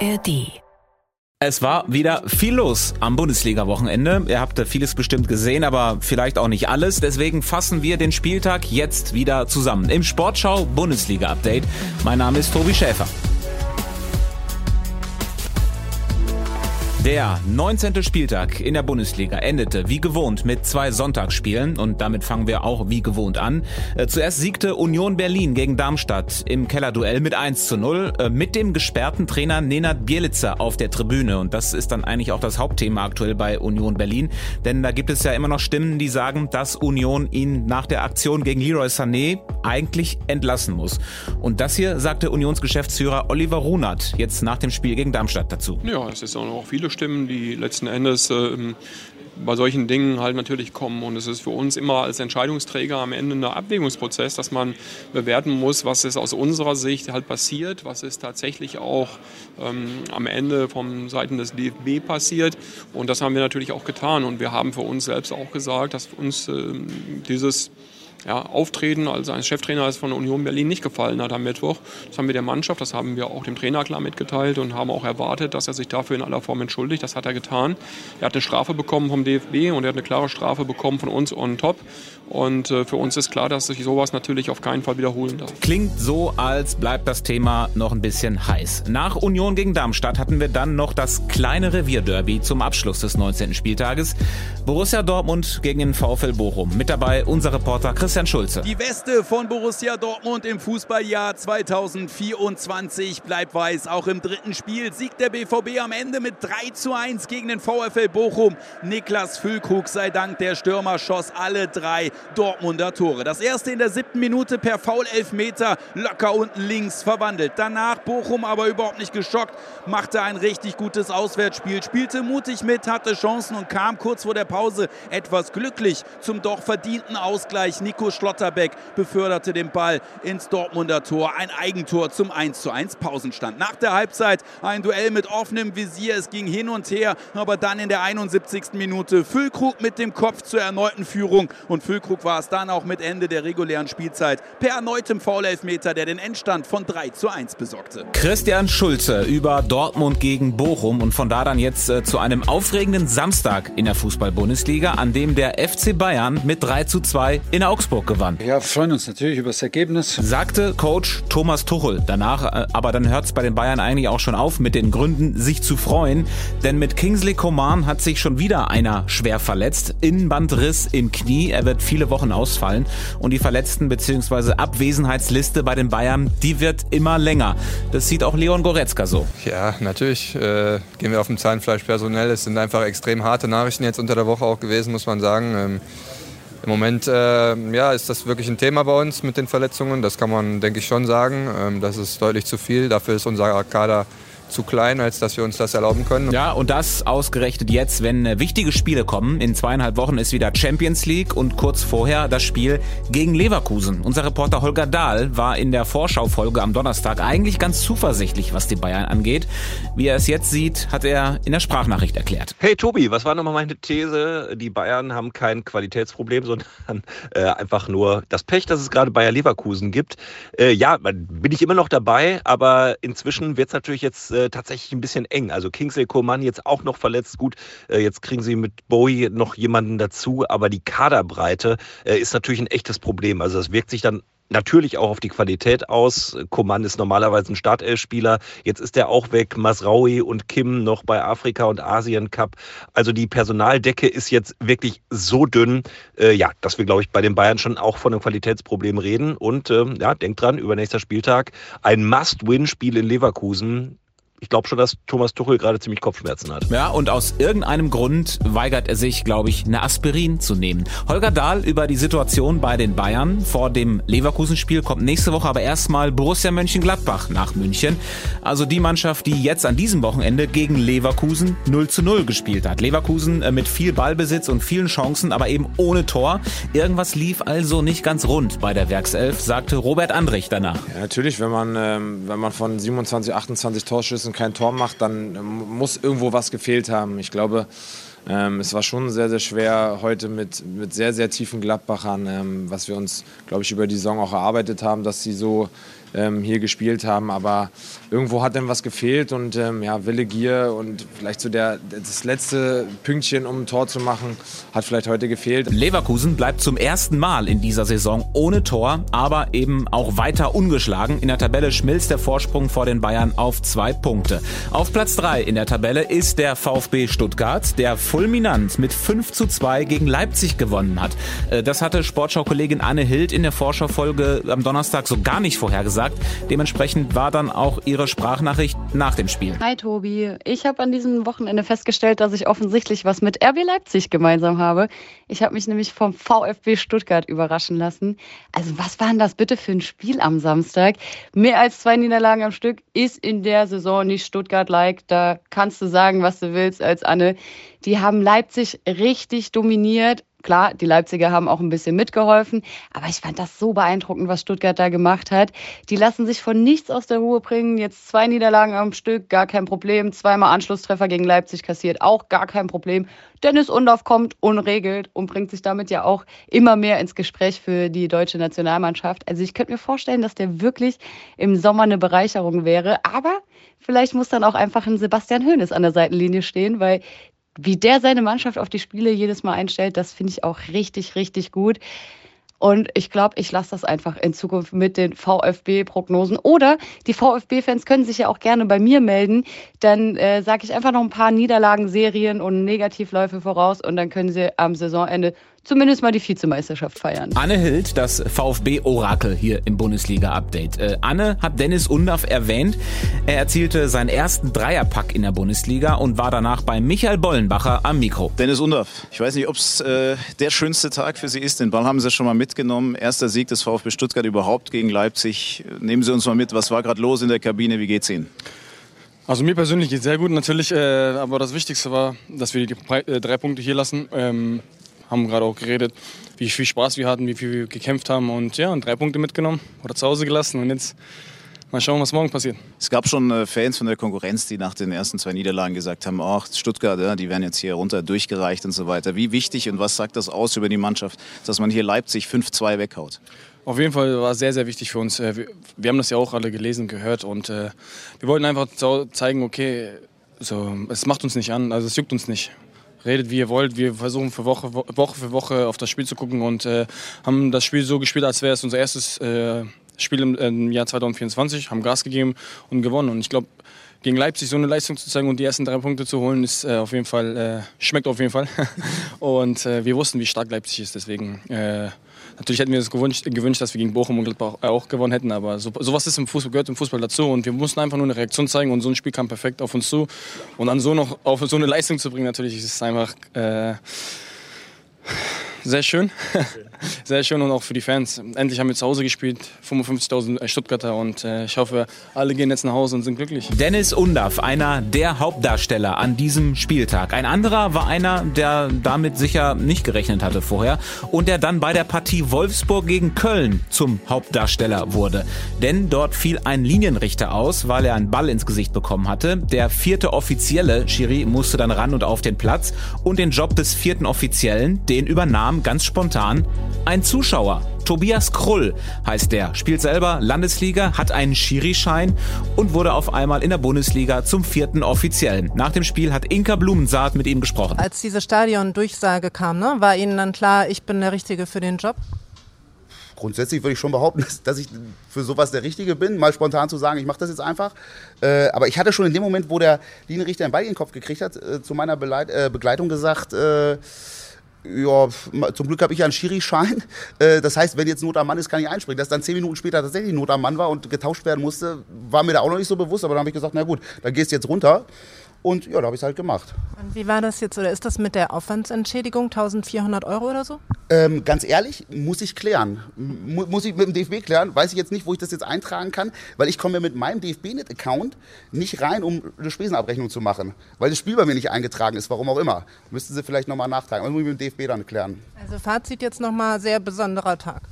ARD. Es war wieder viel los am Bundesliga-Wochenende. Ihr habt vieles bestimmt gesehen, aber vielleicht auch nicht alles. Deswegen fassen wir den Spieltag jetzt wieder zusammen im Sportschau Bundesliga-Update. Mein Name ist Tobi Schäfer. Der 19. Spieltag in der Bundesliga endete wie gewohnt mit zwei Sonntagsspielen und damit fangen wir auch wie gewohnt an. Äh, zuerst siegte Union Berlin gegen Darmstadt im Kellerduell mit 1 zu 0 äh, mit dem gesperrten Trainer Nenad Bielica auf der Tribüne und das ist dann eigentlich auch das Hauptthema aktuell bei Union Berlin, denn da gibt es ja immer noch Stimmen, die sagen, dass Union ihn nach der Aktion gegen Leroy Sané eigentlich entlassen muss. Und das hier sagte Unionsgeschäftsführer Oliver Runert jetzt nach dem Spiel gegen Darmstadt dazu. Ja, es ist auch noch viele Stimmen, die letzten Endes äh, bei solchen Dingen halt natürlich kommen. Und es ist für uns immer als Entscheidungsträger am Ende ein Abwägungsprozess, dass man bewerten muss, was ist aus unserer Sicht halt passiert, was ist tatsächlich auch ähm, am Ende von Seiten des DFB passiert. Und das haben wir natürlich auch getan. Und wir haben für uns selbst auch gesagt, dass uns äh, dieses ja, Auftreten als ein Cheftrainer von Union Berlin nicht gefallen hat am Mittwoch. Das haben wir der Mannschaft, das haben wir auch dem Trainer klar mitgeteilt und haben auch erwartet, dass er sich dafür in aller Form entschuldigt. Das hat er getan. Er hat eine Strafe bekommen vom DFB und er hat eine klare Strafe bekommen von uns on top. Und äh, für uns ist klar, dass sich sowas natürlich auf keinen Fall wiederholen darf. Klingt so, als bleibt das Thema noch ein bisschen heiß. Nach Union gegen Darmstadt hatten wir dann noch das kleine Revierderby zum Abschluss des 19. Spieltages. Borussia Dortmund gegen den VfL Bochum. Mit dabei unser Reporter Christian Schulze. Die Weste von Borussia Dortmund im Fußballjahr 2024 bleibt weiß. Auch im dritten Spiel siegt der BVB am Ende mit 3 zu 1 gegen den VfL Bochum. Niklas Füllkrug sei Dank der Stürmer schoss alle drei Dortmunder Tore. Das erste in der siebten Minute per Foul-Elfmeter locker unten links verwandelt. Danach Bochum aber überhaupt nicht geschockt, machte ein richtig gutes Auswärtsspiel, spielte mutig mit, hatte Chancen und kam kurz vor der Pause etwas glücklich zum doch verdienten Ausgleich. Nico Schlotterbeck beförderte den Ball ins Dortmunder Tor. Ein Eigentor zum 1:1 Pausenstand. Nach der Halbzeit ein Duell mit offenem Visier. Es ging hin und her, aber dann in der 71. Minute Füllkrug mit dem Kopf zur erneuten Führung und Füllkrug war es dann auch mit Ende der regulären Spielzeit per erneutem Foul-Elfmeter, der den Endstand von 3 zu 1 besorgte. Christian Schulze über Dortmund gegen Bochum und von da dann jetzt äh, zu einem aufregenden Samstag in der Fußball-Bundesliga, an dem der FC Bayern mit 3 zu 2 in Augsburg gewann. Ja, freuen uns natürlich über das Ergebnis. Sagte Coach Thomas Tuchel. Danach, äh, aber dann hört es bei den Bayern eigentlich auch schon auf mit den Gründen, sich zu freuen. Denn mit Kingsley Coman hat sich schon wieder einer schwer verletzt. Innenbandriss im Knie. Er wird viel viele Wochen ausfallen. Und die Verletzten- bzw. Abwesenheitsliste bei den Bayern, die wird immer länger. Das sieht auch Leon Goretzka so. Ja, natürlich äh, gehen wir auf dem Zahnfleisch personell. Es sind einfach extrem harte Nachrichten jetzt unter der Woche auch gewesen, muss man sagen. Ähm, im Moment äh, ja, ist das wirklich ein Thema bei uns mit den Verletzungen. Das kann man, denke ich, schon sagen. Ähm, das ist deutlich zu viel. Dafür ist unser Kader zu klein, als dass wir uns das erlauben können. Ja, und das ausgerechnet jetzt, wenn äh, wichtige Spiele kommen. In zweieinhalb Wochen ist wieder Champions League und kurz vorher das Spiel gegen Leverkusen. Unser Reporter Holger Dahl war in der Vorschaufolge am Donnerstag eigentlich ganz zuversichtlich, was die Bayern angeht. Wie er es jetzt sieht, hat er in der Sprachnachricht erklärt. Hey Tobi, was war nochmal meine These? Die Bayern haben kein Qualitätsproblem, sondern äh, einfach nur das Pech, dass es gerade Bayer Leverkusen gibt. Äh, ja, bin ich immer noch dabei, aber inzwischen wird es natürlich jetzt äh, tatsächlich ein bisschen eng. Also Kingsley Coman jetzt auch noch verletzt. Gut, äh, jetzt kriegen sie mit Bowie noch jemanden dazu, aber die Kaderbreite äh, ist natürlich ein echtes Problem. Also das wirkt sich dann natürlich auch auf die Qualität aus. Coman ist normalerweise ein Startelfspieler. Jetzt ist er auch weg. Masraui und Kim noch bei Afrika und Asien Cup. Also die Personaldecke ist jetzt wirklich so dünn, äh, ja, dass wir, glaube ich, bei den Bayern schon auch von einem Qualitätsproblem reden. Und äh, ja, denkt dran, übernächster Spieltag ein Must-Win-Spiel in Leverkusen ich glaube schon, dass Thomas Tuchel gerade ziemlich Kopfschmerzen hat. Ja, und aus irgendeinem Grund weigert er sich, glaube ich, eine Aspirin zu nehmen. Holger Dahl über die Situation bei den Bayern vor dem Leverkusen-Spiel kommt nächste Woche aber erstmal Borussia Mönchengladbach nach München. Also die Mannschaft, die jetzt an diesem Wochenende gegen Leverkusen 0 zu 0 gespielt hat. Leverkusen äh, mit viel Ballbesitz und vielen Chancen, aber eben ohne Tor. Irgendwas lief also nicht ganz rund bei der Werkself, sagte Robert Andrich danach. Ja, natürlich, wenn man, ähm, wenn man von 27, 28 Torschüssen und kein Tor macht, dann muss irgendwo was gefehlt haben. Ich glaube, ähm, es war schon sehr, sehr schwer heute mit, mit sehr, sehr tiefen Gladbachern, ähm, was wir uns, glaube ich, über die Saison auch erarbeitet haben, dass sie so ähm, hier gespielt haben. Aber irgendwo hat dann was gefehlt und ähm, ja, Wille, Gier und vielleicht so der, das letzte Pünktchen, um ein Tor zu machen, hat vielleicht heute gefehlt. Leverkusen bleibt zum ersten Mal in dieser Saison ohne Tor, aber eben auch weiter ungeschlagen. In der Tabelle schmilzt der Vorsprung vor den Bayern auf zwei Punkte. Auf Platz drei in der Tabelle ist der VfB Stuttgart, der fulminant mit 5 zu 2 gegen Leipzig gewonnen hat. Äh, das hatte Sportschau-Kollegin Anne Hild in der Vorschaufolge am Donnerstag so gar nicht vorhergesagt. Dementsprechend war dann auch ihre Sprachnachricht nach dem Spiel. Hi Tobi, ich habe an diesem Wochenende festgestellt, dass ich offensichtlich was mit RB Leipzig gemeinsam habe. Ich habe mich nämlich vom VfB Stuttgart überraschen lassen. Also was war denn das bitte für ein Spiel am Samstag? Mehr als zwei Niederlagen am Stück ist in der Saison nicht Stuttgart-like. Da kannst du sagen, was du willst als Anne. Die haben Leipzig richtig dominiert. Klar, die Leipziger haben auch ein bisschen mitgeholfen, aber ich fand das so beeindruckend, was Stuttgart da gemacht hat. Die lassen sich von nichts aus der Ruhe bringen. Jetzt zwei Niederlagen am Stück, gar kein Problem. Zweimal Anschlusstreffer gegen Leipzig kassiert, auch gar kein Problem. Dennis Undorf kommt unregelt und bringt sich damit ja auch immer mehr ins Gespräch für die deutsche Nationalmannschaft. Also ich könnte mir vorstellen, dass der wirklich im Sommer eine Bereicherung wäre, aber vielleicht muss dann auch einfach ein Sebastian Hoeneß an der Seitenlinie stehen, weil wie der seine Mannschaft auf die Spiele jedes Mal einstellt, das finde ich auch richtig, richtig gut. Und ich glaube, ich lasse das einfach in Zukunft mit den VfB-Prognosen. Oder die VfB-Fans können sich ja auch gerne bei mir melden. Dann äh, sage ich einfach noch ein paar Niederlagen, Serien und Negativläufe voraus und dann können sie am Saisonende zumindest mal die Vizemeisterschaft feiern. Anne Hild, das VfB-Orakel hier im Bundesliga-Update. Äh, Anne hat Dennis Undaff erwähnt. Er erzielte seinen ersten Dreierpack in der Bundesliga und war danach bei Michael Bollenbacher am Mikro. Dennis Undaff, ich weiß nicht, ob es äh, der schönste Tag für Sie ist. Den Ball haben Sie schon mal mitgenommen. Erster Sieg des VfB Stuttgart überhaupt gegen Leipzig. Nehmen Sie uns mal mit, was war gerade los in der Kabine? Wie geht's Ihnen? Also mir persönlich geht es sehr gut natürlich, äh, aber das Wichtigste war, dass wir die äh, drei Punkte hier lassen. Ähm, haben gerade auch geredet, wie viel Spaß wir hatten, wie viel wir gekämpft haben und ja, drei Punkte mitgenommen oder zu Hause gelassen und jetzt mal schauen, was morgen passiert. Es gab schon äh, Fans von der Konkurrenz, die nach den ersten zwei Niederlagen gesagt haben, ach, Stuttgart, ja, die werden jetzt hier runter durchgereicht und so weiter. Wie wichtig und was sagt das aus über die Mannschaft, dass man hier Leipzig 5-2 weghaut? Auf jeden Fall war es sehr, sehr wichtig für uns. Äh, wir haben das ja auch alle gelesen, gehört und äh, wir wollten einfach zeigen, okay, so, es macht uns nicht an, also es juckt uns nicht redet wie ihr wollt. Wir versuchen für Woche, Woche für Woche auf das Spiel zu gucken und äh, haben das Spiel so gespielt, als wäre es unser erstes äh, Spiel im, im, Jahr 2024, haben Gas gegeben und gewonnen. Und ich glaube, gegen Leipzig so eine Leistung zu zeigen und die ersten drei Punkte zu holen, ist äh, auf jeden Fall, äh, schmeckt auf jeden Fall. und äh, wir wussten, wie stark Leipzig ist. Deswegen äh, Natürlich hätten wir uns gewünscht, gewünscht, dass wir gegen Bochum und Gladbach auch gewonnen hätten, aber so, sowas ist im Fußball, gehört im Fußball dazu und wir mussten einfach nur eine Reaktion zeigen und so ein Spiel kam perfekt auf uns zu und dann so noch auf so eine Leistung zu bringen, natürlich ist es einfach äh, sehr schön. Sehr schön und auch für die Fans. Endlich haben wir zu Hause gespielt, 55.000 Stuttgarter und äh, ich hoffe, alle gehen jetzt nach Hause und sind glücklich. Dennis Undaff, einer der Hauptdarsteller an diesem Spieltag. Ein anderer war einer, der damit sicher nicht gerechnet hatte vorher und der dann bei der Partie Wolfsburg gegen Köln zum Hauptdarsteller wurde. Denn dort fiel ein Linienrichter aus, weil er einen Ball ins Gesicht bekommen hatte. Der vierte offizielle Schiri musste dann ran und auf den Platz und den Job des vierten Offiziellen, den übernahm ganz spontan ein Zuschauer. Tobias Krull heißt der, spielt selber Landesliga, hat einen Schiri-Schein und wurde auf einmal in der Bundesliga zum vierten Offiziellen. Nach dem Spiel hat Inka Blumensaat mit ihm gesprochen. Als diese Stadion-Durchsage kam, ne, war Ihnen dann klar, ich bin der Richtige für den Job? Grundsätzlich würde ich schon behaupten, dass ich für sowas der Richtige bin, mal spontan zu sagen, ich mache das jetzt einfach. Äh, aber ich hatte schon in dem Moment, wo der Linienrichter einen Ball in den Kopf gekriegt hat, äh, zu meiner Beleit äh, Begleitung gesagt, äh, ja, zum Glück habe ich ja einen Schiri-Schein. Äh, das heißt, wenn jetzt Not am Mann ist, kann ich einspringen. Dass dann zehn Minuten später tatsächlich Not am Mann war und getauscht werden musste, war mir da auch noch nicht so bewusst. Aber dann habe ich gesagt, na gut, dann gehst du jetzt runter. Und ja, da habe ich es halt gemacht. Und wie war das jetzt oder ist das mit der Aufwandsentschädigung 1400 Euro oder so? Ähm, ganz ehrlich, muss ich klären. Mu muss ich mit dem DFB klären. Weiß ich jetzt nicht, wo ich das jetzt eintragen kann, weil ich komme mit meinem DFB-Net-Account nicht rein, um eine Spesenabrechnung zu machen, weil das Spiel bei mir nicht eingetragen ist, warum auch immer. Müssten Sie vielleicht nochmal nachtragen. Das muss ich mit dem DFB dann klären. Also Fazit jetzt nochmal sehr besonderer Tag.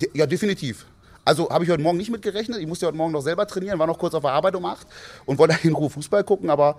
De ja, definitiv. Also habe ich heute Morgen nicht mitgerechnet. Ich musste heute Morgen noch selber trainieren, war noch kurz auf der Arbeit um 8 und wollte in Ruhe Fußball gucken, aber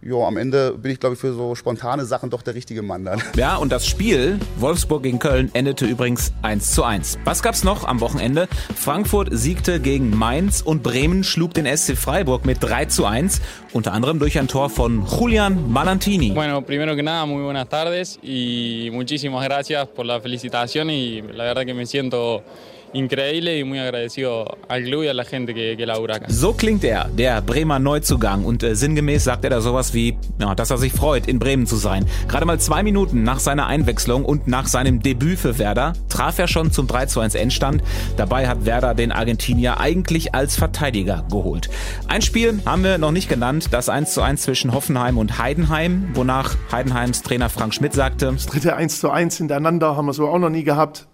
ja, am Ende bin ich, glaube ich, für so spontane Sachen doch der richtige Mann dann. Ja, und das Spiel Wolfsburg gegen Köln endete übrigens 1 zu 1. Was gab's noch am Wochenende? Frankfurt siegte gegen Mainz und Bremen schlug den SC Freiburg mit 3 zu 1, unter anderem durch ein Tor von Julian Malantini. Bueno, primero que nada, muy buenas tardes y muchísimas gracias por la felicitación y la verdad que me siento increíble y muy agradecido al club y a la gente que, que labura acá. So klingt er, der Bremer Neuzugang. Und äh, sinngemäß sagt er da sowas wie, ja, dass er sich freut, in Bremen zu sein. Gerade mal zwei Minuten nach seiner Einwechslung und nach seinem Debüt für Werder traf er schon zum 3 zu 1 Endstand. Dabei hat Werder den Argentinier eigentlich als Verteidiger geholt. Ein Spiel haben wir noch nicht genannt, das 1 zu 1 zwischen Hoffenheim und Heidenheim, wonach Heidenheims Trainer Frank Schmidt sagte, Das dritte 1 zu 1 hintereinander haben wir so auch noch nie gehabt.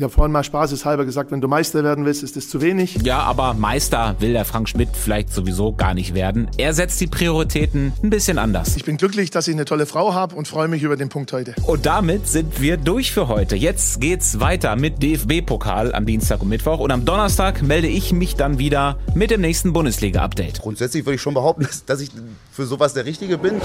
Ich habe vorhin mal spaßeshalber gesagt, wenn du Meister werden willst, ist das zu wenig. Ja, aber Meister will der Frank Schmidt vielleicht sowieso gar nicht werden. Er setzt die Prioritäten ein bisschen anders. Ich bin glücklich, dass ich eine tolle Frau habe und freue mich über den Punkt heute. Und damit sind wir durch für heute. Jetzt geht's weiter mit DFB-Pokal am Dienstag und Mittwoch. Und am Donnerstag melde ich mich dann wieder mit dem nächsten Bundesliga-Update. Grundsätzlich würde ich schon behaupten, dass ich für sowas der Richtige bin.